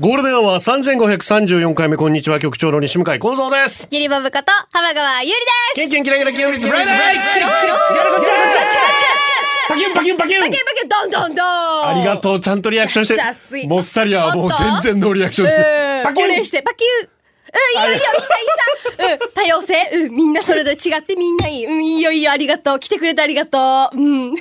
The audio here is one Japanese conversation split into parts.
ゴールデンは3534回目、こんにちは、局長の西向井幸三です。ゆりぼぶこと浜川ゆりですケンケンキラキラキラキラフライデーキロキロパキュンパキュンパキュンパキパキどんどんどんありがとう、ちゃんとリアクションしてもっさりはもう全然ノーリアクションして。パキュンお礼してパキューうん、いいよいいよ、いいさいいさ。うん、多様性。うん、みんなそれぞれ違ってみんないい。うん、いいよいいよ、ありがとう。来てくれてありがとう。うん。優し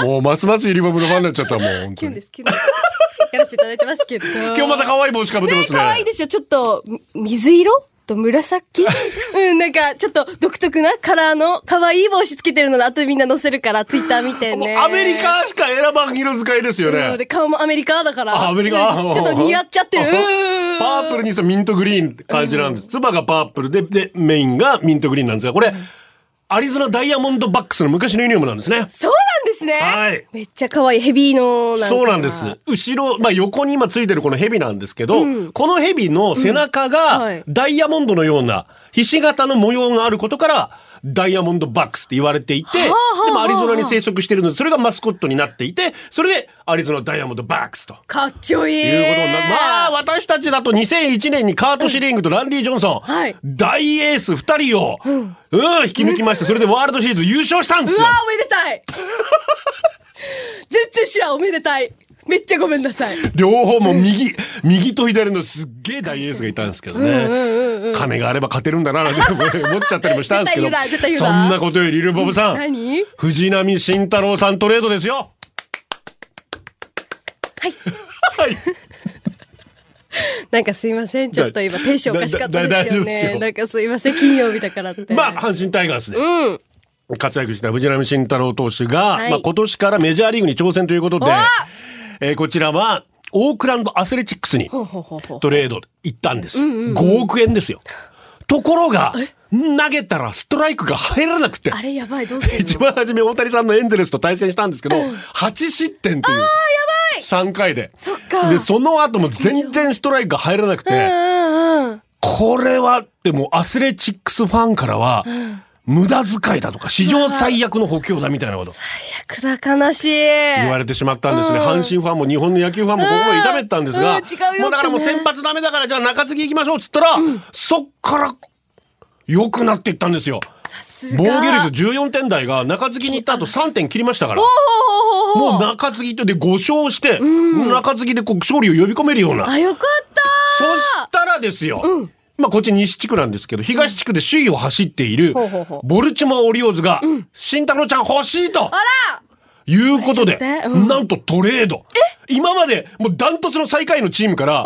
い。もうますますユリボブのファンになっちゃったもん、本。キュンです、キュンです。やらせていただいてますけど。今日また可愛い帽子かぶってますね。可愛いですよ。ちょっと、み水色？と紫？うん、なんか、ちょっと独特なカラーの可愛い帽子つけてるので、後でみんな載せるから、ツイッター見てね。アメリカしか選ばん色使いですようんねで、。顔もアメリカだから。あアメリカ？う んちょっと似合っちゃってる。うんパープルにさ、ミントグリーンって感じなんです。つばがパープルで、で、メインがミントグリーンなんですが、これ、アリゾナダイヤモンドバックスの昔のユニフォームなんですね。そうですね。はい。めっちゃ可愛いヘビーのそうなんです。後ろ、まあ横に今ついてるこのヘビなんですけど、このヘビの背中がい。ダイヤモンドのようなひし形の模様があることから、ダイヤモンドバックスって言われていて、でもアリゾナに生息してるので、それがマスコットになっていて、それでアリゾナダイヤモンドバックスと。かっちょいい。いうことになる。まあ、私たちだと2001年にカート・シリングとランディ・ジョンソン、はい大エース2人を、うん、引き抜きまして、それでワールドシリーズ優勝したんですようわ。おめでたい 全然知らんおめでたいめっちゃごめんなさい両方も右、右と左のすっげえ大エースがいたんですけどね。金があれば勝てるんだな、なんて 思っちゃったりもしたんですけど。そなんなことより、リルボブさん。何？藤波慎太郎さんトレードですよ。はいはい。なんかすいませんちょっと今テンションおかしかったですよ大丈夫ですよねなんかすいません金曜日だからってまあ、阪神タイガースで。うん活躍した藤浪晋太郎投手が、はいまあ、今年からメジャーリーグに挑戦ということでお、えーこちらはオークランドアスレチックスにトレード行ったんです。5億円ですよ。ところが、投げたらストライクが入らなくて。あれやばいどうする 一の番初め大谷さんのエンゼルスと対戦したんですけど、8失点という。3回で。そっかで、その後も全然ストライクが入らなくて、うんうんうんこれは、でもアスレチックスファンからは、無駄遣いだとか、史上最悪の補強だみたいなこと役だ悲しい言われてしまったんですね。うん阪神ファンも日本の野球ファンもここまで痛めてたんですが、もうだからもう先発ダメだからじゃあ中継ぎ行きましょうっつったら、そっから良くなっていったんですよ。防御率14点台が中継ぎに行った後3点切りましたから。もう中継ぎとで5勝して、中継ぎでこう勝利を呼び込めるような。あよかったそしたらですよ。まあこっち西地区なんですけど、東地区で首位を走っているボルチモア・オリオーズが、慎太郎ちゃん欲しいと。あらいうことで、なんとトレード。今までもうダントツの最下位のチームから、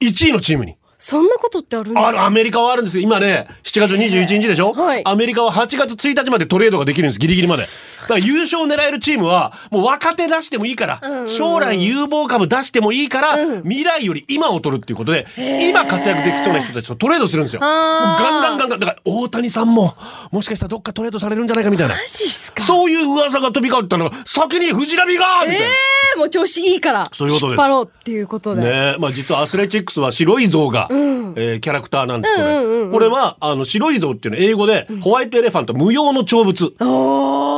1位のチームに。そんなことってあるんですか？ある、アメリカはあるんですよ。今ね、7月21日でしょ、はいアメリカは8月1日までトレードができるんです。ギリギリまで。だから優勝を狙えるチームは、もう若手出してもいいから、将来有望株出してもいいから、未来より今を取るっていうことで、今活躍できそうな人たちとトレードするんですよ。ガンガンガンガン。だから大谷さんも、もしかしたらどっかトレードされるんじゃないかみたいな。マジっすか？そういう噂が飛び交ったのが、先に藤波がみたいな。ええもう調子いいから。そういうことです引っ張ろうっていうことで。ねえ、まあ実はアスレチックスは白い象が、えーキャラクターなんですけどね、うんうんうんうんこれは、あの、白い象っていうのは英語で、ホワイトエレファント無用の長物。っ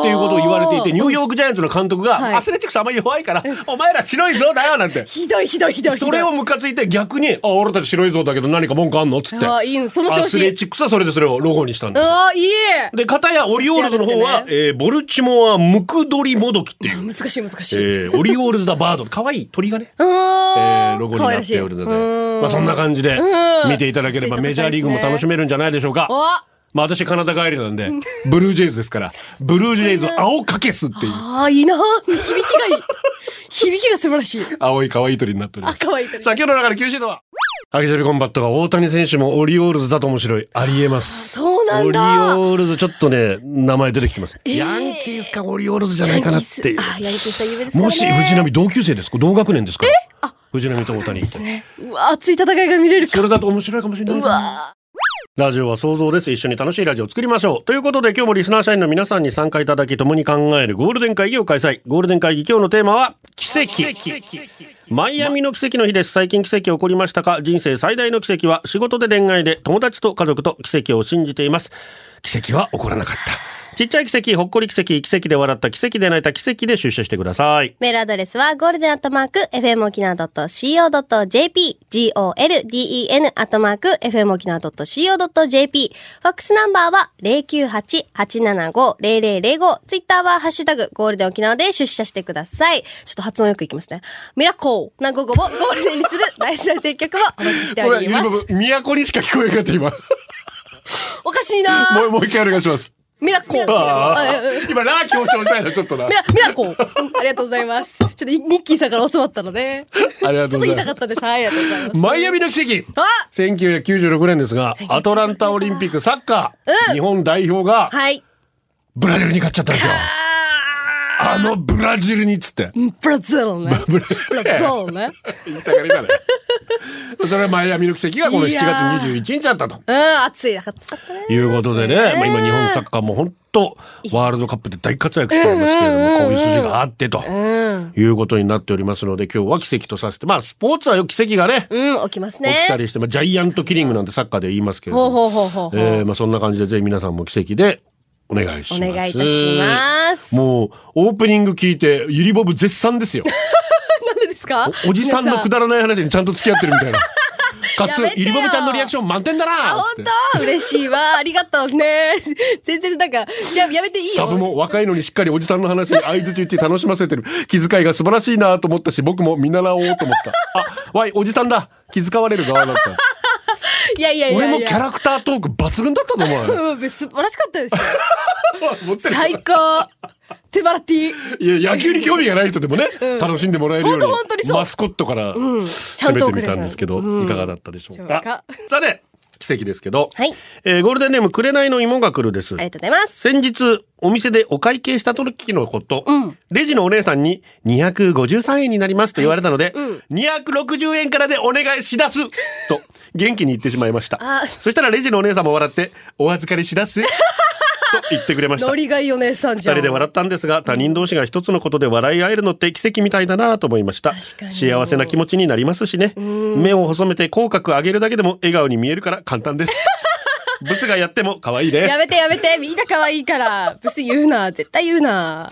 ていうことを言われていて、ニューヨークジャイアンツの監督が、はいアスレチックスあんまり弱いから、お前ら白い象だよなんて。ひどいひどいひどいひどい。それをムカついて逆に、あ、俺たち白い象だけど何か文句あんのっつって。あいいのその調子アスレチックスはそれでそれをロゴにしたんです。ああ、いいで、片やオリオールズの方は、やってえーボルチモアムクドリモドキっていう、難しい難しい。えーオリオールズ the bird。可愛い鳥がね。うえーロゴになっておるので、うんまあそんな感じでうん見ていただければメジャーリーグも楽しめるんじゃないでしょうか。おまあ私カナダ帰りなんで、ブルージェイズですから、ブルージェイズ青かけすっていうああ、いいな。響きがいい。響きが素晴らしい。青い可愛い鳥になっております。あ可愛い鳥さあ今日の中で9シードは、アキジャビコンバットが大谷選手もオリオールズだと面白い。ありえます。そうなんオリだ。オールズちょっとね、名前出てきてます。ヤンキースかオリオールズじゃないかなっていう。あ、ヤンキースは有名ですね。もし藤波同級生ですか？同学年ですか？藤波と大谷って。ね。うわ、熱い戦いが見れるか。それだと面白いかもしれない。ラジオは想像です。一緒に楽しいラジオを作りましょう。ということで今日もリスナー社員の皆さんに参加いただき共に考えるゴールデン会議を開催。ゴールデン会議今日のテーマは奇跡。マイアミの奇跡の日です。最近奇跡起こりましたか？人生最大の奇跡は仕事で恋愛で友達と家族と奇跡を信じています。奇跡は起こらなかった。ちっちゃい奇跡、ほっこり奇跡、奇跡で笑った、奇跡で泣いた、奇跡で出社してください。メールアドレスは、ゴールデンアットマーク、FM 沖縄 .co.jp、golden アットマーク、FM 沖縄 .co.jp、ファックスナンバーは、098-875-0005、ツイッターは、ハッシュタグ、ゴールデン沖縄で出社してください。ちょっと発音よくいきますね。ミラコーな午後をゴールデンにする大事な選曲をお待ちしてこれ、おります。都にしか聞こえなかった、今。おかしいなもう、もう一回お願いします。ミラコーあああうんうん今、ラー強調したいな、ちょっとな。ミラ、ミラコーうんありがとうございます。ちょっとニッキーさんから教わったので、ありがちょっと言いとうございます。たかったです。はい、ありがとうございます。マイアミの奇跡。あ1996年ですが、アトランタオリンピックサッカー、日本代表がはい。ブラジルに勝っちゃったんですよ。ああのブラジルにっつって。ーブラジルね。ブラジルね。言いたがりだね。それはマイアミの奇跡がこの7いや月21日だったと。うん、暑いなかったね。いうことでね、まあ、今日本サッカーも本当ワールドカップで大活躍しておりますけれども、こういう筋があってと。うん。いうことになっておりますので、今日は奇跡とさせて、まあ、スポーツはよく奇跡がね、うん、起きます起きたね。りして、まあ、ジャイアントキリングなんてサッカーで言いますけれども、そんな感じで、ぜひ皆さんも奇跡でお願いします。お願いいたします。もう、オープニング聞いて、ゆりぼぶ絶賛ですよ。なんでですか？おじさんのくだらない話にちゃんと付き合ってるみたいな。かつゆりぼぶちゃんのリアクション満点だなつって当？嬉しいわ。ありがとうね。全然なんか、ややめていいよ。サブも若いのにしっかりおじさんの話に相づち言って楽しませてる。気遣いが素晴らしいなと思ったし、僕も見習おうと思った。あ、わい、おじさんだ。気遣われる側だった。いやいやいや。俺もキャラクタートーク抜群だったと思う素晴らしかったですよ。最高。手バラティ。いや、野球に興味がない人でもね、うん楽しんでもらえるように、そうマスコットからんちゃん攻めてみたたんですけど、うんいかがだったでしょうかそうか。さて、奇跡ですけど、はい。えーゴールデンネーム、紅の芋が来るです。ありがとうございます。先日、お店でお会計した時のこと、うんレジのお姉さんに253円になりますと言われたので、うん260円からでお願いしだすと元気に言ってしまいましたあ。そしたらレジのお姉さんも笑って、お預かりしだすと言ってくれましたノ。リがいいお姉さんじゃん。二人で笑ったんですが、他人同士が一つのことで笑い合えるのって奇跡みたいだなと思いました。幸せな気持ちになりますしね。目を細めて口角上げるだけでも笑顔に見えるから簡単です。ブスがやっても可愛いですや。めてやめて、みんな可愛いから。ブス言うな、絶対言うな。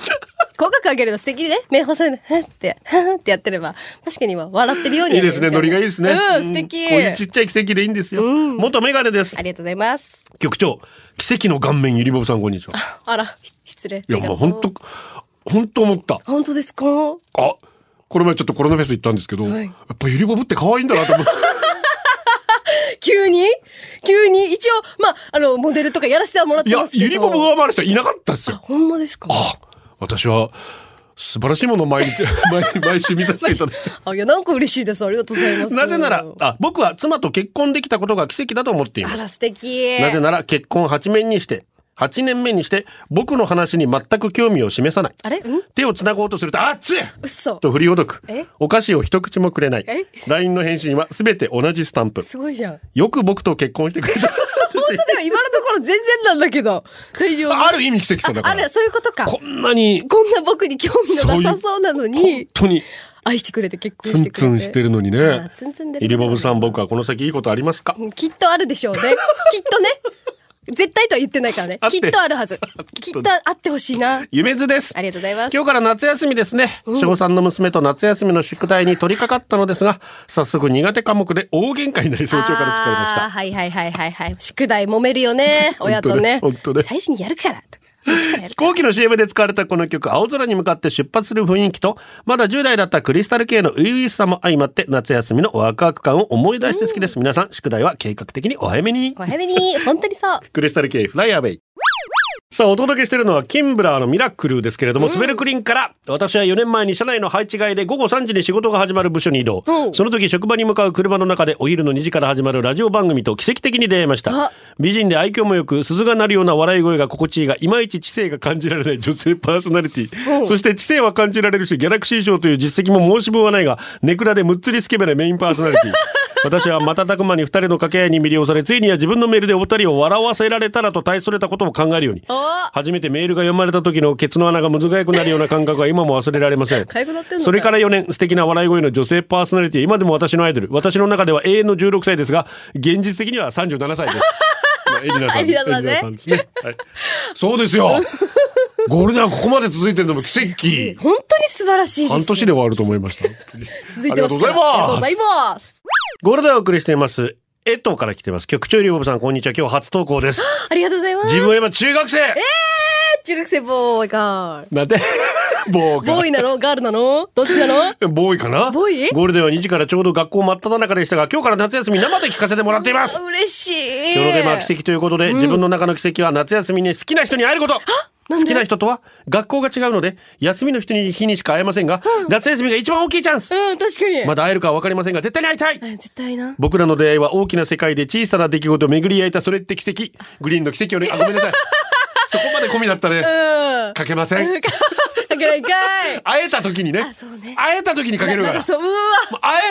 口角上げるの素敵ね。目細いの、ふ んって、ふ んってやってれば、確かに今笑ってるようにいいですね。ノリがいいですね。うん、素敵。こういうちっちゃい奇跡でいいんですよ。うん元メガネですあ。りがとうございます。局長、奇跡の顔面ゆりぼぶさんこんにちは。あら、失礼。いや、もう本当本当思った。本当ですか？あ、この前ちょっとコロナフェス行ったんですけど、はいやっぱゆりぼぶって可愛いんだなと思って。急に？急に？一応、まあ、あの、モデルとかやらせてはもらっいやてま、すけど。ゆりぼぶ上回る人いなかったですあ、よ。ほんまですか？あ、私は素晴らしいものを毎日、毎毎週見させていただいて。あ、いや、なんか嬉しいです。ありがとうございます。なぜなら、あ、僕は妻と結婚できたことが奇跡だと思っていまあら、す。素敵。なぜなら結婚8年にして、8年目にして、僕の話に全く興味を示さない。あれ？ん？手を繋ごうとすると、あっつ。と振りほどくえ？お菓子を一口もくれないえ？LINE の返信はすべて同じスタンプ。すごいじゃん。よく僕と結婚してくれた。でも今のところ全然なんだけど。大丈夫。ある意味奇跡さだからあれ、。そういうことか。こんなに、こんな僕に興味のなさそうなの本に、当に愛してくれて結婚ツンしてくれて。ツンしてるのにあね。ツンツンでるイリボブさん僕はこの先いいことありますか？うんきっとあるでしょうね。きっとね。絶対とは言ってないからねきっとあるはず。きっとあってほしいな。夢図ですあ。りがとうございます。今日から夏休みですね。小3の娘と夏休みの宿題に取り掛かったのですが、早速苦手科目で大喧嘩になり早朝から疲れました。はいはいはいはいはい。宿題揉めるよね。親とね。本当ね最初にやるから。飛行機の CM で使われたこの曲、青空に向かって出発する雰囲気と、まだ10代だったクリスタル系の初々しさも相まって、夏休みのワクワク感を思い出して好きです。皆さん、宿題は計画的にお早めに。お早めに、本当にそう。クリスタル系フライアウェイ。さあ、お届けしているのは、キンブラーのミラクルですけれども、スベルクリンから、私は4年前に社内の配置換えで午後3時に仕事が始まる部署に移動。うんその時、職場に向かう車の中で、お昼の2時から始まるラジオ番組と奇跡的に出会いましたあ。美人で愛嬌もよく、鈴が鳴るような笑い声が心地いいが、いまいち知性が感じられない女性パーソナリティ。うんそして知性は感じられるし、ギャラクシー賞という実績も申し分はないが、ネクラでむっつりスケベなメインパーソナリティ。私は瞬く間に二人の掛け合いに魅了され、ついには自分のメールでお二人を笑わせられたらと大それたことを考えるように。初めてメールが読まれた時のケツの穴がむずがゆくなるような感覚は今も忘れられません。それから4年、素敵な笑い声の女性パーソナリティ、今でも私のアイドル。私の中では永遠の16歳ですが、現実的には37歳です。まあエリナさん。ですね。はい。そうですよ。ゴールデンはここまで続いてるのも奇跡。本当に素晴らしいです。半年で終わると思いました。続いてますありがとうございますゴールデンをお送りしています。江藤から来てます。局長リボブさん、こんにちは。今日初投稿です。ありがとうございます。自分は今中学生中学生ボーイガール。なんで？ボーボーイなの？ガールなの？どっちなの？ボーイかな？ボーイ？ゴールデンは2時からちょうど学校真っ只中でしたが、今日から夏休み生で聞かせてもらっています。嬉しい。今日のテーマは奇跡ということで、自分の中の奇跡は夏休みに好きな人に会えること好きな人とは学校が違うので、休みの人に日にしか会えませんが、夏休みが一番大きいチャンスうん、確かに。まだ会えるかは分かりませんが、絶対に会いたいうん絶対な。僕らの出会いは大きな世界で小さな出来事を巡り合えたそれって奇跡。グリーンの奇跡をね、あ、ごめんなさい。そこまで込みだったね。うん。かけません。かけないかい。会えた時にねあ、。そうね。会えた時にかけるから。会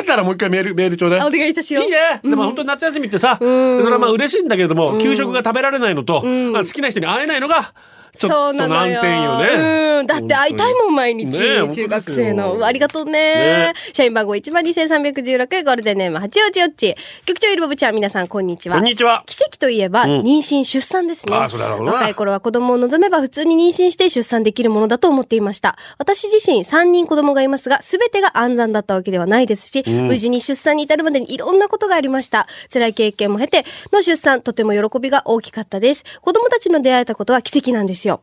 えたらもう一回メール、メールちょうだい。あお願いいたしよう。いいね。でも本当に夏休みってさ、それはまあ嬉しいんだけれども、給食が食べられないのと、まあ好きな人に会えないのが、ちょっそうと難なのよ。点よね。うん。だって会いたいもん、毎日。中学生の。ありがとうねね社員番号12316、ゴールデンネーム、八王子よっち。局長ゆりぼぶちゃん、皆さん、こんにちは。こんにちは。奇跡といえば、ん妊娠、出産ですね。ああそうだろうな若い頃は子供を望めば普通に妊娠して出産できるものだと思っていました。私自身3人子供がいますが、すべてが安産だったわけではないですし、無事に出産に至るまでにいろんなことがありました。辛い経験も経ての出産、とても喜びが大きかったです。子供たちの出会えたことは奇跡なんですよ。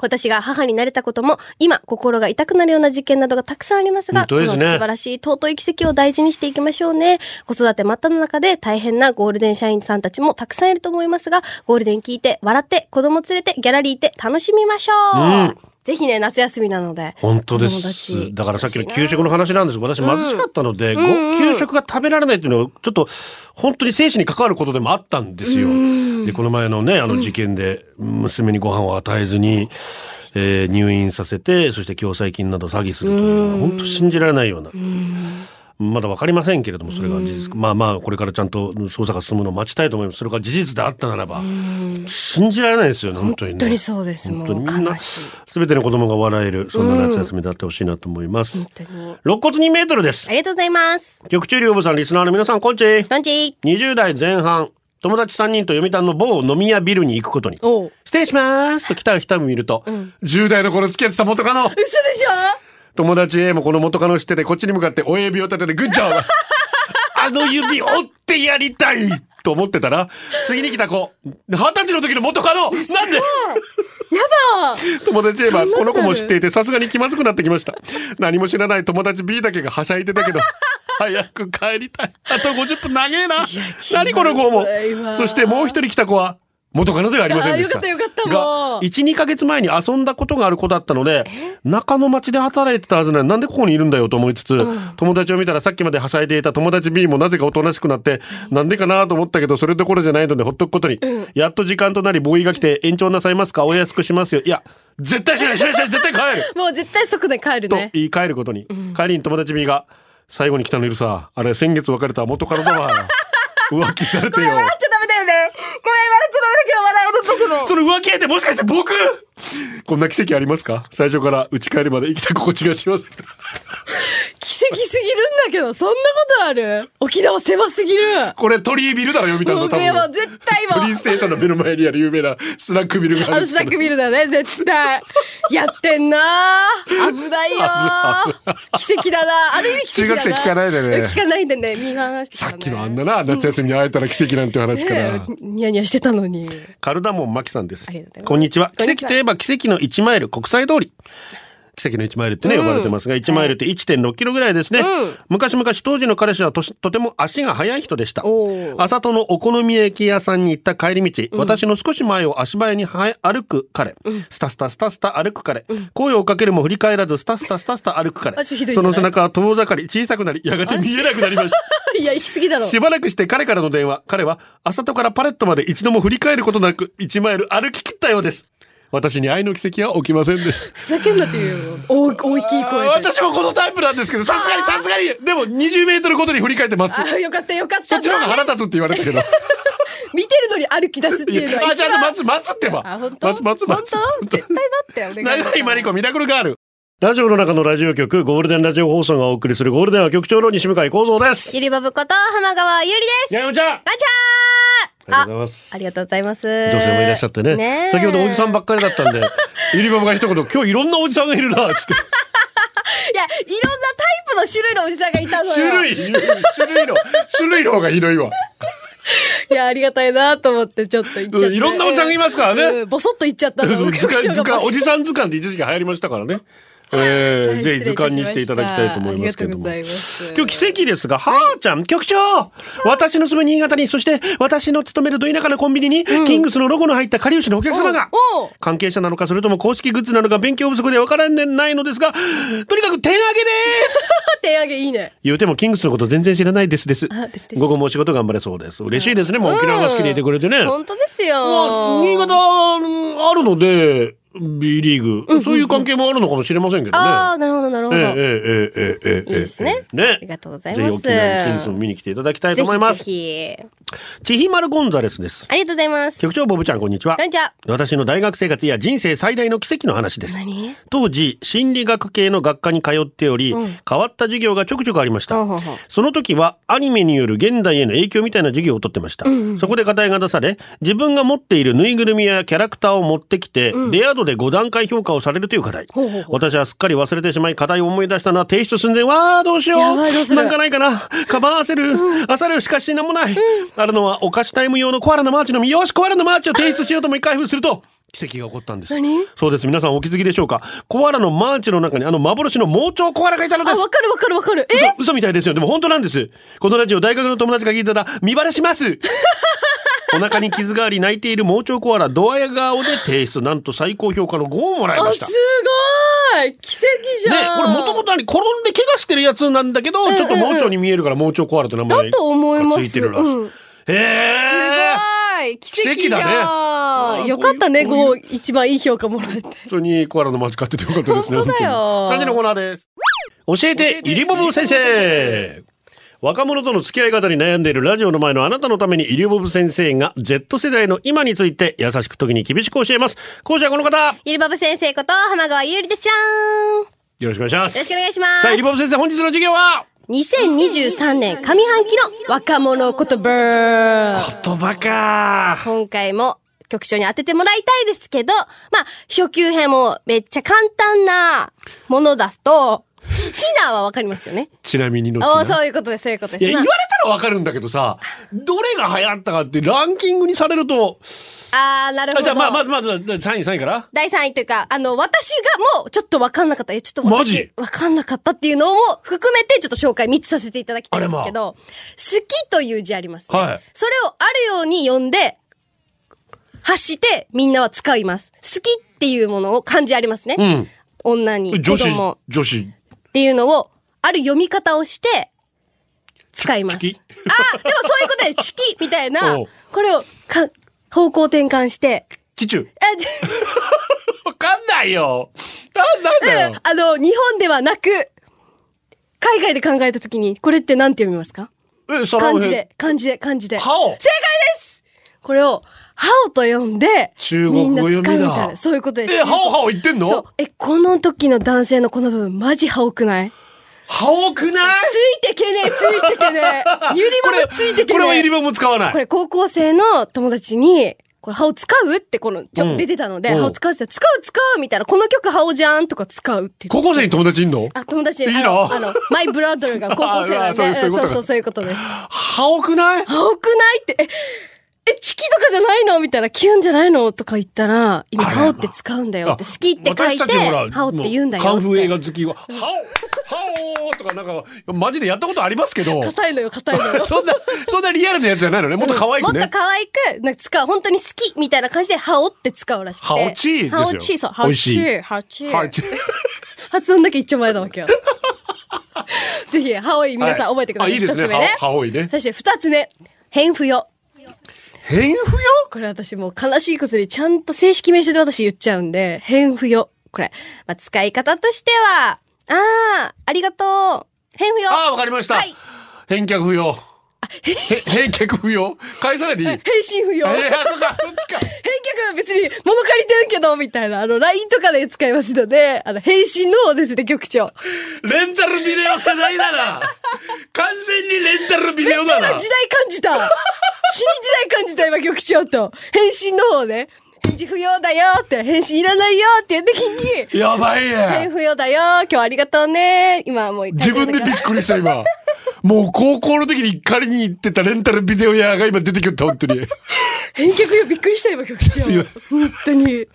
私が母になれたことも、今、心が痛くなるような事件などがたくさんありますが、すねこの素晴らしい尊い奇跡を大事にしていきましょうね。子育て真っ只中で大変なゴールデン社員さんたちもたくさんいると思いますが、ゴールデン聞いて、笑って、子供連れて、ギャラリー行って楽しみましょう、うんぜひね、夏休みなので。本当です。だからさっきの給食の話なんです私貧しかったので、ごうんうん給食が食べられないっていうのは、ちょっと、本当に生死に関わることでもあったんですよ。で、この前のね、あの事件で、娘にご飯を与えずに、えー入院させて、そして共済金など詐欺するというのは、本当信じられないような。まだわかりませんけれども、それが事実。まあまあ、これからちゃんと捜査が進むのを待ちたいと思います。それが事実であったならば、信じられないですよね、本当にね。本当にそうです。本当にみんな悲しい。すべての子供が笑える、そんな夏休みであってほしいなと思います。肋骨2メートルですあ。りがとうございます。局長両部さん、リスナーの皆さん、こんちは。パンチ20代前半、友達3人と読谷の某飲み屋ビルに行くことに。失礼しますと来た人を見ると、10代の頃付き合ってた元カノ。嘘でしょ？友達 A もこの元カノを知ってて、こっちに向かって親指を立てて、グッジョブ。あの指折ってやりたいと思ってたら、次に来た子、二十歳の時の元カノ。なんで？やだ。友達 A はこの子も知っていてさすがに気まずくなってきました。何も知らない友達 B だけがはしゃいでたけど 早く帰りたい。あと50分長えな。何この子も。そしてもう一人来た子は元カノではありませんでした。よかったよかったもう。が12ヶ月前に遊んだことがある子だったので中野町で働いてたはずなのになんでここにいるんだよと思いつつ、友達を見たらさっきまではしゃいでいた友達 B もなぜかおとなしくなって、なんでかなと思ったけどそれどころじゃないのでほっとくことに、やっと時間となりボーイが来て延長なさいますか？お安くしますよ。いや絶対しないしないしない 絶対帰る。もう絶対即で帰るとね。言い換えることに、帰りに友達 B が最後に来たのいるさ。あれ先月別れた元カノだわ。浮気されてよけど笑えるんだけど。その浮気相手もしかして僕？こんな奇跡ありますか？最初から家帰りまで生きた心地がします奇跡すぎるんだけど、そんなことある？沖縄狭すぎる。これ鳥居ビルだろ読みたいやもう分絶対もう。鳥居ステーションの目の前にある有名なスナックビルがああのスナックビルだね、絶対。やってんな。危ないよ。奇跡だな。ある意味奇跡だな。中学生聞かないでね。聞かないでね、見放してたね。さっきのあんなな夏休みに会えたら奇跡なんて話から、ニヤニヤしてたのに。カルダモンマキさんです。こんにちは。奇跡といえば奇跡の1マイル国際通り。奇跡の1マイルってね、呼ばれてますが、1マイルって1.6キロぐらいですね。昔々当時の彼氏はとしとても足が速い人でした。おー。朝戸のお好み焼き屋さんに行った帰り道、私の少し前を足早には歩く彼、スタスタスタスタ歩く彼、声をかけるも振り返らずスタスタスタスタ歩く彼、その背中は遠ざかり小さくなり、やがて見えなくなりました。いや、行き過ぎだろ。しばらくして彼からの電話。彼は、朝戸からパレットまで一度も振り返ることなく、1マイル歩き切ったようです。私に愛の奇跡は起きませんでした。ふざけんなっていうよ。大大きい声で。私もこのタイプなんですけど、さすがにさすがに、でも20メートルごとに振り返って待つ。あよかったよかった。そっちの方が腹立つって言われたけど。見てるのに歩き出すっていうのは あ、一番。ちゃんと待つ、待つってば。あ、本当？待つ、待つ、待つ。本当？絶対待ってよ。長いマリコミラクルガール。ラジオの中のラジオ局、ゴールデンラジオ放送がお送りするゴールデンは局長の西向井幸三です。ゆりばぶこと浜川ゆりです。やよちゃんあガチャーりがとうございます。ありがとうございます。女性もいらっしゃってね。先ほどおじさんばっかりだったんで、ゆりばばが一言、今日いろんなおじさんがいるな、つって。いや、いろんなタイプの種類のおじさんがいたのよ。種類、種類の、種類の方がひどいわ。いや、ありがたいなと思って、ちょっと言っちゃって。うんいろんなおじさんがいますからねうんボソッと言っちゃったの。図鑑、図鑑、おじさん図鑑って一時期流行りましたからね。えー、ぜひ図鑑にしていただきたいと思いますけども。今日奇跡ですが、はーちゃん、局長私の住む新潟に、そして私の勤めるど田舎のコンビニに、キングスのロゴの入ったかりゆしのお客様が関係者なのか、それとも公式グッズなのか、勉強不足でわからないのですが、とにかく点上げです 手上げいいね。言うてもキングスのこと全然知らないですです。あですです午後もお仕事頑張れそうです。嬉しいですね。もう沖縄が好きでいてくれてね。本当ですよ。まあ、新潟うんあるので、B リーグ、うんうん、そういう関係もあるのかもしれませんけどね。ああ、なるほど、なるほど。えー、えー、えー、ええー、えいいですね。ね。ありがとうございます。ぜひ沖縄のテニスを見に来ていただきたいと思います。ぜひちひまるゴンザレスです。ありがとうございます。局長ボブちゃん、こんにちは。こんにちは。私の大学生活や人生最大の奇跡の話です。当時、心理学系の学科に通っており、うん、変わった授業がちょくちょくありました。うん、その時は、アニメによる現代への影響みたいな授業を取ってました。うんうん、そこで課題が出され、自分が持っているぬいぐるみやキャラクターを持ってきて、うん、レア度で5段階評価をされるという課題。私はすっかり忘れてしまい、課題を思い出したのは提出寸前。わー、どうしよう。なんかないかな。カバーせる。あさるしかしなんもない。あるのはお菓子タイム用のコアラのマーチのみ。よし、コアラのマーチを提出しようとも一回開封すると、奇跡が起こったんです。何？そうです。皆さんお気づきでしょうかコアラのマーチの中にあの幻の盲腸コアラがいたのであ、す。わかるわかるわかる。え？嘘嘘みたいですよ。でも本当なんです。このラジオ大学の友達が聞いたら見バレします。お腹に傷があり泣いている盲腸コアラをドヤ顔で提出。なんと最高評価の5をもらいまあ、した。すね、ごい奇跡じゃん。これもともと転んで怪我してるやつなんだけど、ちょっと盲腸に見えるから盲腸コアラって名前だと思います。がついてるらしい。うんへえ。すごい奇跡だねよかったね、こう一番いい評価もらえて。本当にコアラのマーチ買っててよかったですね。本当だよ本当に3時のコーナーです。教えて、イリボブ先生若者との付き合い方に悩んでいるラジオの前のあなたのためにイリボブ先生が Z 世代の今について優しく時に厳しく教えます。講師はこの方よゆりばぶ先生こと浜川ゆりですちゃん。ろしくお願いします。よろしくお願いしますさあ、イリボブ先生本日の授業は？2023年上半期の若者言葉。言葉か今回も局長に当ててもらいたいですけど、まあ、初級編もめっちゃ簡単なもの出すと、シナーはわかりますよね。ちなみにの。そういうことです、そういうこといや、です。言われたらわかるんだけどさ、どれが流行ったかってランキングにされると、ああ、なるほど。あじゃあまあ、まず、まず、3位、3位から？第3位というか、あの、私がもうちょっとわかんなかった。え、ちょっとマジ？私、わかんなかったっていうのも含めてちょっと紹介3つさせていただきたいんですけど、好きという字ありますね。はいそれをあるように読んで、発してみんなは使います。好きっていうものを漢字ありますね。うん。女に女子女子。っていうのを、ある読み方をして、使います。ああ、でもそういうことで、チキみたいなこれをか、方向転換して、キチュ。わかんないよ。なんだよ。あの、日本ではなく、海外で考えたときに、これって何て読みますか？え、漢字で、漢字で、漢字で。正解ですこれを、ハオと読んで、中国語読みだ。そういうことで。え、ハオハオ言ってんの？そう。え、この時の男性のこの部分、マジハオくない？ハオくない？ついてけねえ、ついてけねえ。ゆりばもついてけこれはねえ。ユリバも使わない。これ高校生の友達に、これ、ハオ使う？ってこの、ちょっと出てたので、うんハオ使うって使う使うみたいな、この曲ハオじゃんとか使うって高校生に友達いんの？あ、友達、いいなあの、あの、マイブラドルが高校生なんで、あそうそうそうそう、そういうことです。ハオくない？ハオくないって、え、え、チキとかじゃないの？みたいな、キュンじゃないの？とか言ったら、今、ハオって使うんだよって、好きって書いて、ハオって言うんだよ。カンフー映画好きは、ハオハオとかなんか、マジでやったことありますけど、硬いのよ、硬いのよ。そんな、そんなリアルなやつじゃないのね。もっと可愛くねもっと。可愛く、なんか使う、本当に好きみたいな感じで、ハオって使うらしくて。ハオチーですよハオチー、そう、ハオチー、ハオチー。ハオチ発音だけ一丁前だわけよ。ぜひ、ハオイ皆さん覚えてください。あ、いいですね。ハオハオいね。そして二つ目、変不よ。変不よこれ私もう悲しいことにちゃんと正式名称で私言っちゃうんで、変不よ。これ。まあ、使い方としては、あー、ありがとう。変不よ。ああ、わかりました。はい返却不要。へ返却不要。返さないでいい。返信不要。返、却は別に物借りてるけど、みたいな、あの、LINE とかで使いますので、あの、返信の方ですね、局長。レンタルビデオ世代だな。完全にレンタルビデオだな。時代感じた。死に時代感じた、今、局長と。返信の方ね。返事不要だよって、返信いらないよっていう時に、やばいね。返不要だよ今日ありがとうね今もう自分でびっくりした今。もう高校の時に借りに行ってたレンタルビデオ屋が今出てきた、本当に。い返却よびっくりした今局長すいま本当に。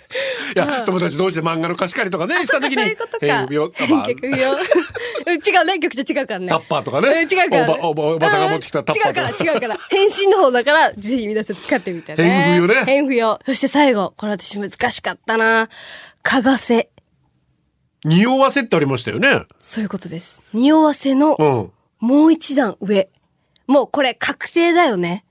や、友達同士で漫画の貸し借りとかね、した時に。そういうことか。返却不要違うね局長違うからね。タッパーとかね。うん違うから。おばおばさんが持ってきたタッパーとか。違うから違うから。返信の方だからぜひ皆さん使ってみてね。返不要ね。返不要そして最後これ私難しかったな。かがせ。匂わせってありましたよね。そういうことです。匂わせのうん。もう一段上もうこれ確定だよね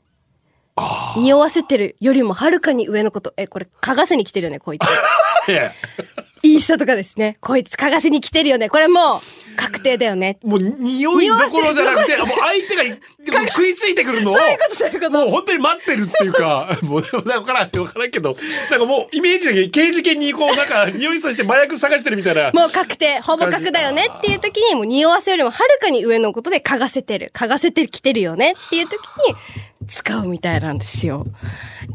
匂わせてるよりもはるかに上のこと。え、これ、かがせに来てるよね、こいつ。インスタとかですね。こいつ、かがせに来てるよね。これもう、確定だよね。もう匂いどころじゃなくて、もう相手が食いついてくるのを、そういうこと、そういうこと。もう本当に待ってるっていうか、もう、だからん、わからんけど、なんかもうイメージだけ刑事件にこう、なんか匂いさせて麻薬探してるみたいな。もう確定、ほぼ確だよねっていう時に、もう匂わせよりもはるかに上のことで嗅がせてる。嗅がせてきてるよねっていう時に、使うみたいなんですよ。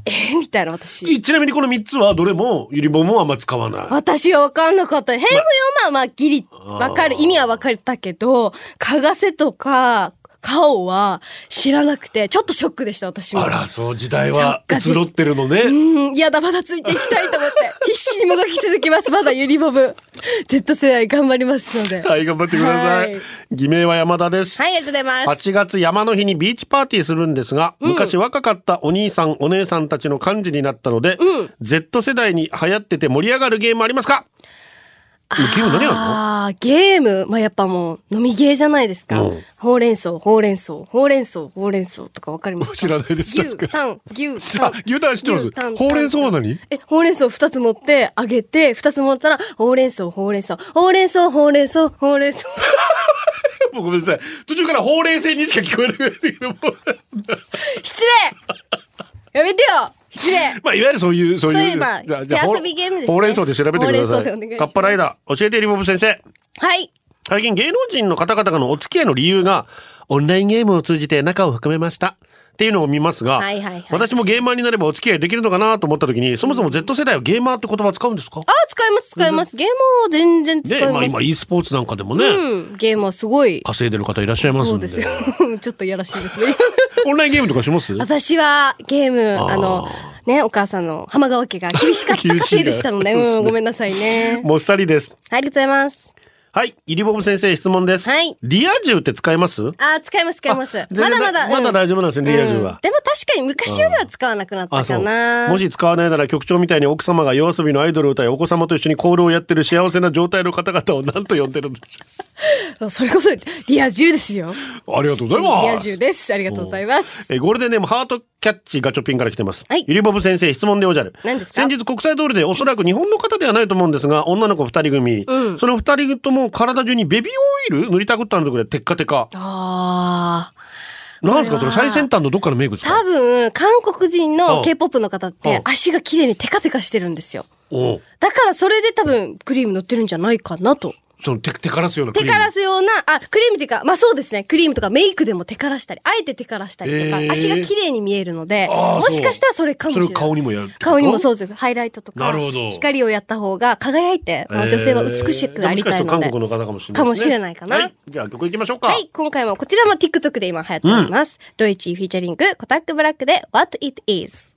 えー、みたいな私。ちなみにこの3つはどれもゆりぼんもあんま使わない。私は分かんなかった。変不要まあまあギリ分かる。意味は分かったけど、嗅がせとか、顔は知らなくて、ちょっとショックでした、私も。あら、そう、時代は移ろってるのね。うん、いやだ、まだついていきたいと思って、必死にもがき続きます。まだユニボブ。Z 世代頑張りますので。はい、頑張ってください。はい偽名は山田です。はい、ありがとうございます。8月山の日にビーチパーティーするんですが、昔若かったお兄さんお姉さんたちの幹事になったので、Z 世代に流行ってて盛り上がるゲームありますか？ゲーム何やるの？ああ、ゲーム、まあ、やっぱもう、飲みゲーじゃないですか。うん。ほうれん草、ほうれん草、ほうれん草、ほうれん草とかわかりますか？知らないです牛タン、牛タン。あ、牛タン知ってます？ほうれん草は何？え、ほうれん草二つ持って、あげて、二つ持ったら、ほうれん草、ほうれん草、ほうれん草、ほうれん草、ほうれん草。もうごめんなさい。途中からほうれん草にしか聞こえないけども。失礼！やめてよ失礼まあ、いわゆるそういう、そういう。そういえばじゃあ手遊びゲームですねほうれん草で調べてください。いカッパライダー、教えてリボブ先生。はい。最近芸能人の方々のお付き合いの理由が、オンラインゲームを通じて仲を含めました。っていうのを見ますが、はいはいはい私もゲーマーになればお付き合いできるのかなと思った時に、そもそも Z 世代はゲーマーって言葉使うんですか？あ、使います、使います。ゲームは全然使いね、ます。まあ今 e スポーツなんかでもね、うん。ゲームはすごい。稼いでる方いらっしゃいますんで。そうですよ。ちょっとやらしいですね。オンラインゲームとかします？私はゲーム、あの、ね、お母さんの浜川家が厳しかった家庭でしたので、厳しいなうん、ごめんなさいね。もっさりです。はい、ありがとうございます。はい、イリボブ先生質問です。はいリア充って使えます？あー、使います、使いますまだまだ。まだ大丈夫なんですねリア充はうんでも確かに昔よりは使わなくなった。かな。もし使わないなら局長みたいに奥様が夜遊びのアイドルを歌いお子様と一緒にコールをやってる幸せな状態の方々を何と呼んでるんです それこそリア充ですよ。かありがとうございます。リア充です。ありがとうございます。えーゴールデンネームハートキャッチガチョピンから来てます。はいゆりぼぶ先生質問でおじゃる。何ですか？先日国際通りでおそらく日本の方ではないと思うんですが、女の子二人組、うんその二人とも体中にベビーオイル塗りたくったのところでテッカテカ。ああ。なんですかそれ最先端のどっかのメイクですか多分、韓国人うんの K-POP の方っうんて足が綺麗にテカテカしてるんですよ。だからそれで多分クリーム塗ってるんじゃないかなと。そのテテカらすようなクリームテカらすような、あ、クリームっていうか、まあそうですね。クリームとかメイクでもテカらしたり、あえてテカらしたりとか、へー足が綺麗に見えるので、あーもしかしたらそれかもしれない。それを顔にもやるってこと？顔にもそうです。ハイライトとか、なるほど光をやった方が輝いて、まあ、女性は美しくありたいので。えーじゃあもしかしたら韓国の方かもしれないですね、かもしれないかなはい。じゃあ曲いきましょうか。はい、今回もこちらも TikTok で今流行っております。 Doechii featuring、Kodak Black で What It Is。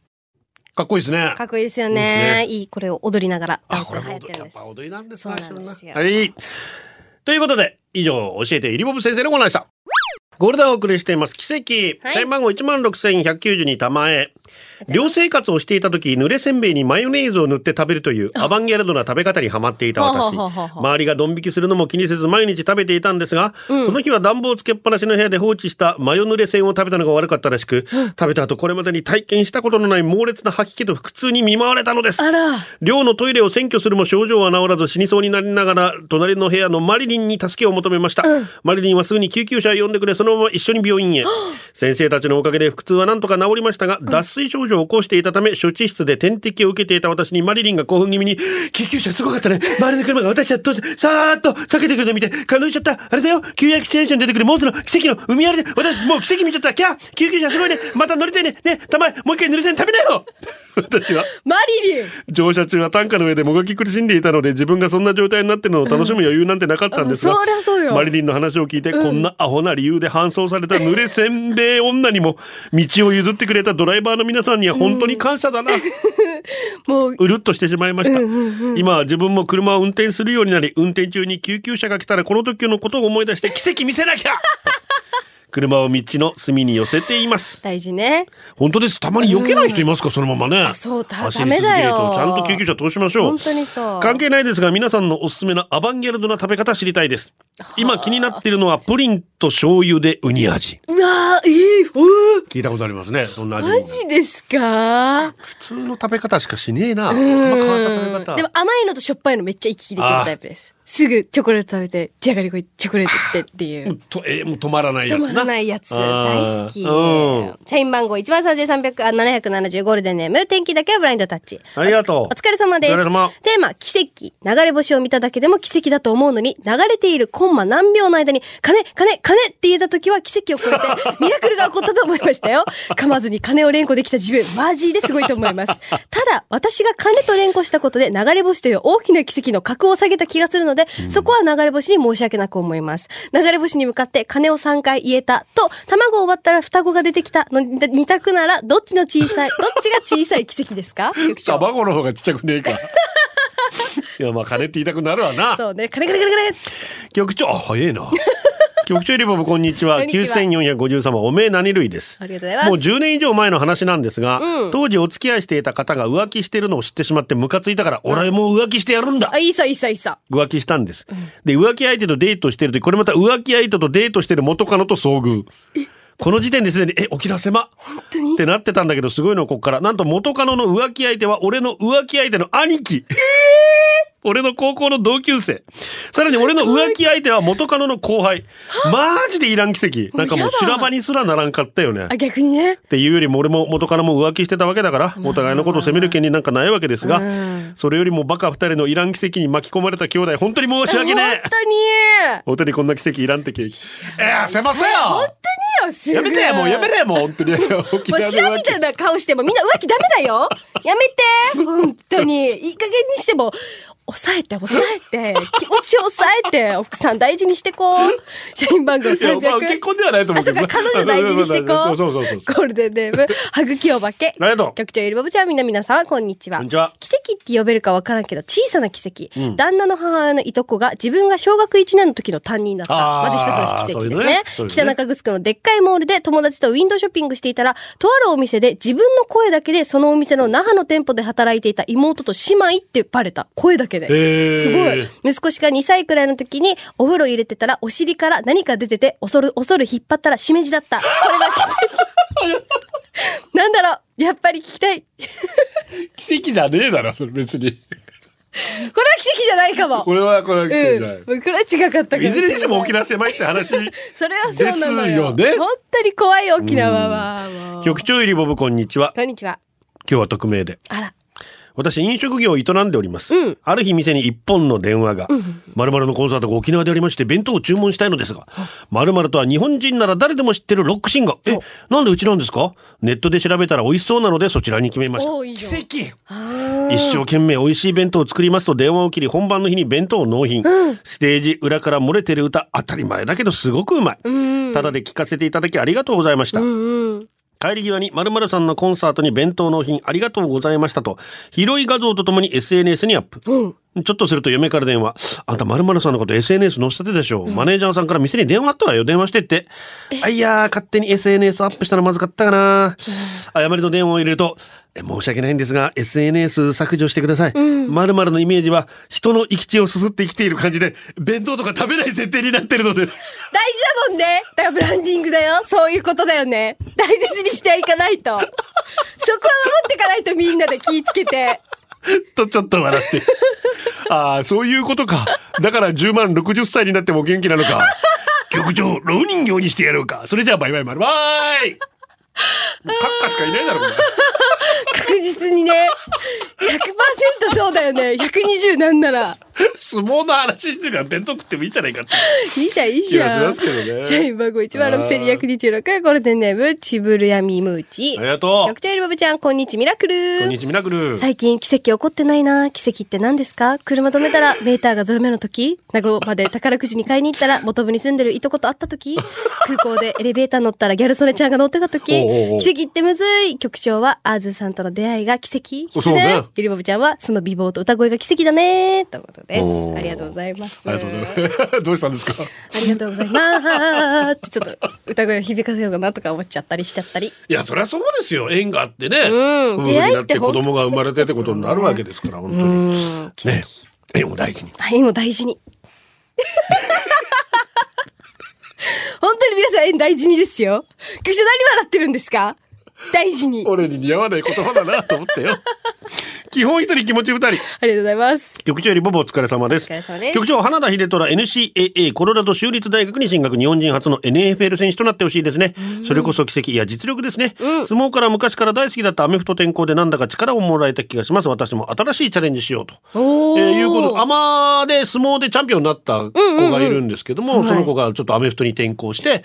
かっこいいですね。かっこいいですよいいですね。ねいい、これを踊りながらあ、スこれもが流行ってるんですやっぱ。踊りなんですそうねなんですよはい。ということで、以上、教えてイリボブ先生のコーナーでした。ゴールデンをお送りしています。奇跡。はい番号16,192玉へ。寮生活をしていた時、濡れせんべいにマヨネーズを塗って食べるというアバンギャルドな食べ方にハマっていた私。はははは周りがドン引きするのも気にせず毎日食べていたんですが、その日は暖房つけっぱなしの部屋で放置したマヨ濡れせんを食べたのが悪かったらしく、食べた後これまでに体験したことのない猛烈な吐き気と腹痛に見舞われたのです。寮のトイレを占拠するも症状は治らず死にそうになりながら隣の部屋のマリリンに助けを求めました、マリリンはすぐに救急車を呼んでくれそのまま一緒に病院へ。先生たちのおかげで腹痛はなんとか治りましたが、脱水症状を起こしていたため処置室で点滴を受けていた私にマリリンが興奮気味に救急車すごかったね。周りの車が私たちとさーっと避けてくるのを見て感動しちゃった。あれだよ。旧約ステーションに出てくるモーズの奇跡の海ありで私もう奇跡見ちゃった。キャー。救急車すごいね。また乗りたいね。ね。たまえもう一回ぬれせん食べなよ私は。マリリン。乗車中は担架の上でもがき苦しんでいたので自分がそんな状態になってるのを楽しむ余裕なんてなかったんですが、うんマリリンの話を聞いて、こん。なアホな理由で搬送された濡れせんべい女にも道を譲ってくれたドライバーの皆さんには本当に感謝だな、もう、うるっとしてしまいました、今は自分も車を運転するようになり運転中に救急車が来たらこの時のことを思い出して奇跡見せなきゃ車を道の隅に寄せています。大事ね。本当です。たまに避けない人いますか、そのままね。あそうだダメだよ。ちゃんと救急車通しましょう。本当にそう。関係ないですが皆さんのおすすめのアバンギャルドな食べ方知りたいです。今気になっているのはプリンと醤油でウニ味。うわー、えー、おー。聞いたことありますね。そんな味マジですか？普通の食べ方しかしねえな。あ変わった食べ方。でも甘いのとしょっぱいのめっちゃ行き来できるタイプです。すぐチョコレート食べて、じゃがりこいチョコレートってっていう。とえーもう止まらないや止まつならないやつ。大好き。うん社員番号13300、あ、770ゴールデンネーム、天気だけはブラインドタッチ。ありがとうお疲れ様です。お疲れ様テーマ、奇跡。流れ星を見ただけでも奇跡だと思うのに、流れているコンマ何秒の間に、金、金、金って言えた時は奇跡を超えて、ミラクルが起こったと思いましたよ。噛まずに金を連呼できた自分、マジですごいと思います。ただ、私が金と連呼したことで、流れ星という大きな奇跡の格を下げた気がするので、そこは流れ星に申し訳なく思います。流れ星に向かって金を3回言えたと、卵を割ったら双子が出てきた。の2択なら、どっちの小さい、どっちが小さい奇跡ですか？卵の方がちっちゃくねえか。いやまあ金って言いたくなるわな。そうね、金金金金。局長あ早えな局長リボブこんにちはこんにちは9453おめえ何類ですありがとうございます。もう10年以上前の話なんですが、うん当時お付き合いしていた方が浮気してるのを知ってしまってムカついたから、俺もう浮気してやるんだあ、いいさ、いいさ、いいさ。浮気したんです。で、浮気相手とデートしてる時、これまた浮気相手とデートしてる元カノと遭遇。この時点ですでに、え、沖縄狭ってなってたんだけど、すごいのはこっから。なんと元カノの浮気相手は、俺の浮気相手の兄貴。俺の高校の同級生。さらに俺の浮気相手は元カノの後輩。マジでいらん奇跡。なんかもう修羅場にすらならんかったよね。あ、逆にね。っていうよりも俺も元カノも浮気してたわけだから、お互いのことを責める権利なんかないわけですが、それよりもバカ二人のいらん奇跡に巻き込まれた兄弟、本当に申し訳ねえ本当に本当にこんな奇跡いらんってケーキ。えー、せません本よ当によ、すごいやめてもうやめれもう本当に。沖 もう縄知らんみたいな顔してもみんな浮気ダメだよ。やめて。本当に。いい加減にしても抑えて抑えて 気持ちを抑えて奥さん大事にしてこう 社員番号いや、まあ、300結婚ではないと思あ、そううけどか、彼女大事にしてこう。そうそうそうそう。ゴールデンネーム、はぐきお化け。ありがと？う局長ゆりぼぶちゃん、みな皆さん、こんにちは。こんにちは奇跡って呼べるかわからんけど、小さな奇跡。旦那の母親のいとこが自分が小学1年の時の担任だった。まず一つの奇跡ですねねね北中城のでっかいモールで友達とウィンドウショッピングしていたら、とあるお店で自分の声だけでそのお店の那覇の店舗で働いていた妹と姉妹ってバレた。声だけで。へーすごい。息子しか2歳くらいの時にお風呂入れてたらお尻から何か出てて恐る恐る引っ張ったらしめじだった。これが奇跡。なんだろうやっぱり聞きたい。これは奇跡じゃねえだろ、別に。奇跡じゃないかも。これは、これは奇跡じゃない。うん。これは違かったいいずれにしても沖縄狭いって話。それはそうなのよ。ですよね本当に怖い沖縄は。局長ゆりぼぶこんにちは。こんにちは。今日は匿名で。あら。私、飲食業を営んでおります。うん。ある日店に一本の電話が、〇〇のコンサートが沖縄でありまして、弁当を注文したいのですが、〇〇とは日本人なら誰でも知ってるロックシンガー。え、なんでうちなんですか？ネットで調べたら美味しそうなのでそちらに決めました。おーいいじゃん奇跡一生懸命美味しい弁当を作りますと電話を切り本番の日に弁当を納品、ステージ裏から漏れてる歌当たり前だけどすごくうまい、うん。ただで聞かせていただきありがとうございました、うんうん。帰り際に〇〇さんのコンサートに弁当納品ありがとうございましたと広い画像とともに SNS にアップ、うん。ちょっとすると嫁から電話。あんた〇〇さんのこと SNS 載せたてでしょ。マネージャーさんから店に電話あったわよ。電話してって。あ、いやー、勝手に SNS アップしたのまずかったかな。誤りの電話を入れると、え申し訳ないんですが、SNS 削除してください。〇〇のイメージは、人の生き血をすすって生きている感じで、弁当とか食べない設定になってるので。大事だもんね。だからブランディングだよ。そういうことだよね。大切にしていかないと。そこは守っていかないとみんなで気ぃつけて。とちょっと笑って。ああ、そういうことか。だから10万60歳になっても元気なのか。局長、老人形にしてやろうか。それじゃあバイバイバイバイもうカッカしかいないだろ、これ。確実にね。100%そうだよね。120なんなら。相撲の話してるから弁当食ってもいいんじゃないかって。いいじゃん、いいじゃん。しますけどね社員番号16226、ゴールデンネーム、チブルヤミムーチ。ありがと局長エルバブちゃん、こんにちミラクル。う。こんにちは、ミラクル。最近奇跡起こってないな奇跡って何ですか？車止めたら メーターがゾロ目の時名護まで宝くじに買いに行ったら元部に住んでるいとこと会った時 空港でエレベーター乗ったらギャル曽根ちゃんが乗ってた時おうおうおう奇跡ってむずい局長はアーズさんとの出会いが奇跡そうねゆりぼぶちゃんはその美貌と歌声が奇跡だねということですおーありがとうございますありがとうございます。どうしたんですか？ありがとうございますちょっと歌声を響かせようかなとか思っちゃったりしちゃったりいや、そりゃそうですよ。縁があってね。うん出会いって子供が生まれてってことになるわけですから、本当に。ね。縁を大事に。縁を大事に。本当に皆さん縁大事にですよ。局長何笑ってるんですか？大事に。俺に似合わない言葉だなと思ったよ。基本一人気持ち二人。ありがとうございます。局長よりボボお疲れ様です。お疲れ様です局長、花田秀虎 NCAA コロラド州立大学に進学日本人初の NFL 選手となってほしいですね。それこそ奇跡いや実力ですね、相撲から昔から大好きだったアメフト転向でなんだか力をもらえた気がします。私も新しいチャレンジしようと。おえーいうこと、アマで相撲でチャンピオンになった子がいるんですけども、はいその子がちょっとアメフトに転向して、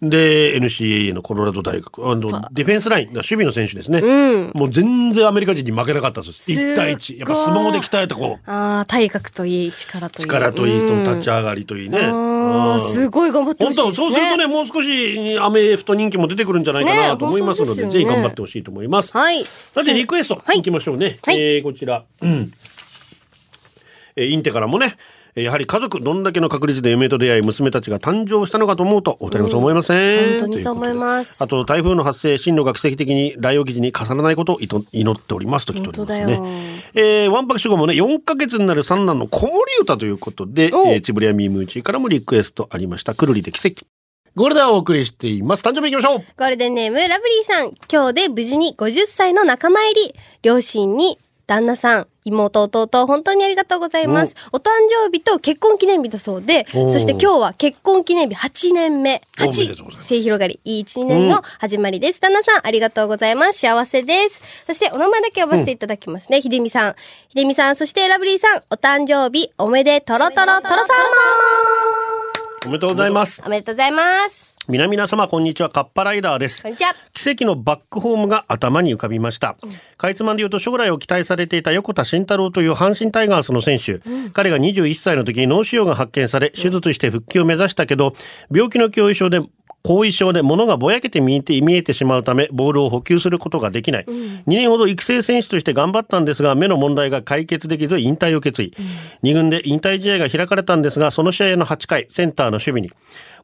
で、NCAA のコロラド大学、あのディフェンスライン、守備の選手ですね。うん。もう全然アメリカ人に負けなかったです。すっごい1対1。やっぱ相撲で鍛えた子。ああ、体格といい、力といい。力といい、その立ちゃ上がりといいね。ああ、うんすごい頑張ってほしいです、ね。そうするとね、もう少しアメフト人気も出てくるんじゃないかなねと思いますので、本当でねぜひ頑張ってほしいと思います。はい。さて、リクエスト、はいいきましょうね。はいえーこちら。うん。えーインテからもね、えーやはり家族、どんだけの確率で嫁と出会い、娘たちが誕生したのかと思うと、お二人もそう思いません、本当にそう思いますあと、台風の発生、進路が奇跡的に来沖時に重ならないことをいと祈っておりますと来ておりますね。えー、ワンパク主語もね、4ヶ月になる三男の子守歌ということで、えおー、チブリアミームーチーからもリクエストありました。くるりで奇跡。ゴールデンをお送りしています。誕生日行きましょうゴールデンネーム、ラブリーさん。今日で無事に50歳の仲間入り。両親に、旦那さん、妹、弟、本当にありがとうございます。お誕生日と結婚記念日だそうで、そして今日は結婚記念日8年目。おめでとうござい8、ます末広がり、いい1年の始まりです。旦那さん、ありがとうございます。幸せです。そして、お名前だけ呼ばせていただきますね。ひでみさん。ひでみさん、そしてラブリーさん、お誕生日、おめでとろとろとろさおめでとうございます。まおめでとうございます。皆々様、こんにちは。カッパライダーです。奇跡のバックホームが頭に浮かびました。かいつまんで言うと将来を期待されていた横田慎太郎という阪神タイガースの選手。彼が21歳の時に脳腫瘍が発見され、手術して復帰を目指したけど、病気の後遺症で後遺症で物がぼやけて見えて見えてしまうため、ボールを補給することができない。2年ほど育成選手として頑張ったんですが、目の問題が解決できず引退を決意。2軍で引退試合が開かれたんですが、その試合の8回、センターの守備に。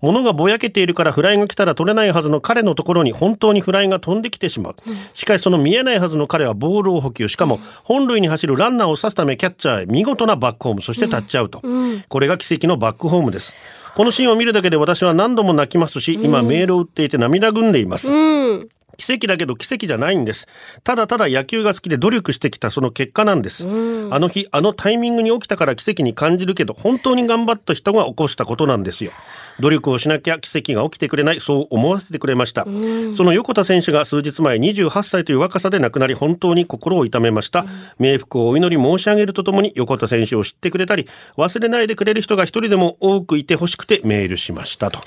物がぼやけているからフライが来たら取れないはずの彼のところに本当にフライが飛んできてしまう。しかしその見えないはずの彼はボールを補給。しかも本塁に走るランナーを刺すためキャッチャーへ見事なバックホーム、そしてタッチアウト。これが奇跡のバックホームです。このシーンを見るだけで私は何度も泣きますし、今メールを打っていて涙ぐんでいます。うん。奇跡だけど奇跡じゃないんです。ただただ野球が好きで努力してきたその結果なんです。あの日、あのタイミングに起きたから奇跡に感じるけど、本当に頑張った人が起こしたことなんですよ。努力をしなきゃ奇跡が起きてくれない、そう思わせてくれました。その横田選手が数日前28歳という若さで亡くなり、本当に心を痛めました。冥福をお祈り申し上げるとともに、横田選手を知ってくれたり、忘れないでくれる人が一人でも多くいてほしくてメールしましたと。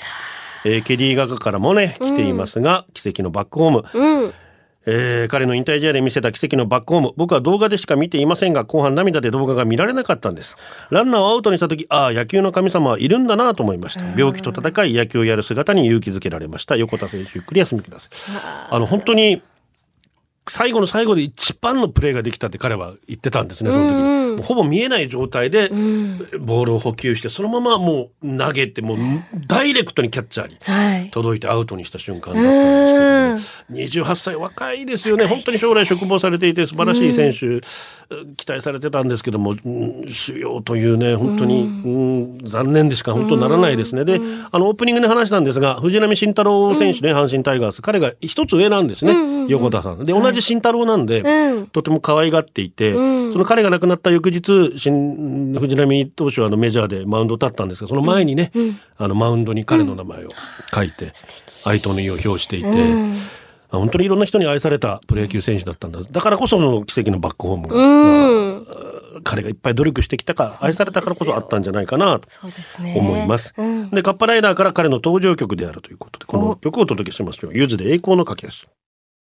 えーケリー画家からもね、来ていますが、奇跡のバックホーム。うん。えー彼の引退試合で見せた奇跡のバックホーム。僕は動画でしか見ていませんが、後半涙で動画が見られなかったんです。ランナーをアウトにした時、ああ、野球の神様はいるんだなと思いました。病気と戦い、野球をやる姿に勇気づけられました。横田選手、ゆっくり休みください。あの、本当に、最後の最後で一番のプレーができたって彼は言ってたんですね、その時。ほぼ見えない状態で、うん。ボールを補給して、そのままもう投げて、もうダイレクトにキャッチャーにはい。届いてアウトにした瞬間だったんですけど、ね、28歳若いですよね。本当に将来嘱望されていて素晴らしい選手、期待されてたんですけども、うん主要というね、本当に、うん。残念でしか本当ならないですね。で、あの、オープニングで話したんですが、藤波慎太郎選手ね、阪神タイガース、彼が一つ上なんですね、横田さん。で、同じ慎太郎なんで、うん。とても可愛がっていて、うんその彼が亡くなった翌日、新藤波投手はあのメジャーでマウンド立ったんですが、その前にね、あのマウンドに彼の名前を書いて、哀悼の意を表していて、本当にいろんな人に愛されたプロ野球選手だったんだ。だからこそその奇跡のバックホームが、うん。彼がいっぱい努力してきたから、愛されたからこそあったんじゃないかなとそうですね。思います。うん。で、カッパライダーから彼の登場曲であるということで、この曲をお届けしますよ。ゆずで栄光の架け橋。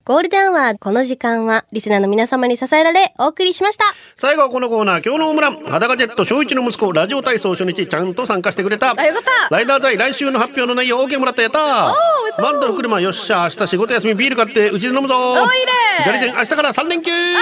ゴールデンアワー、この時間は、リスナーの皆様に支えられ、お送りしました。最後はこのコーナー、今日のホームラン。裸ジェット、小一の息子、ラジオ体操初日、ちゃんと参加してくれた。あ、よかった。ライダー在来週の発表の内容 OK もらった。やったーバンドの車よっしゃ明日仕事休みビール買ってうちで飲むぞおいいね。じゃりじゃん明日から3連休。いいの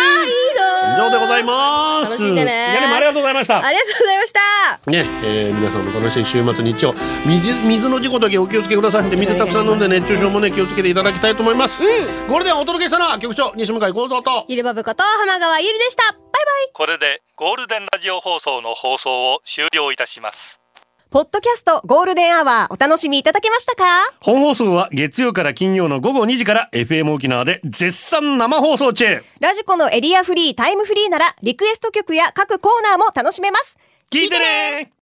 以上でございます。楽しんでねいやでもありがとうございました。ありがとうございました。ね、えー皆さんも楽しい週末日曜水水の事故だけお気をつけください。で水たくさん飲んで熱中症もね気をつけていただきたいと思います、ゴールデンお届けしたのは局長西向井幸三と。ゆりばぶこと浜川ゆりでした。バイバイ。これでゴールデンラジオ放送の放送を終了いたします。ポッドキャストゴールデンアワーお楽しみいただけましたか？本放送は月曜から金曜の午後2時から FM 沖縄で絶賛生放送中。ラジコのエリアフリータイムフリーならリクエスト曲や各コーナーも楽しめます。聞いてね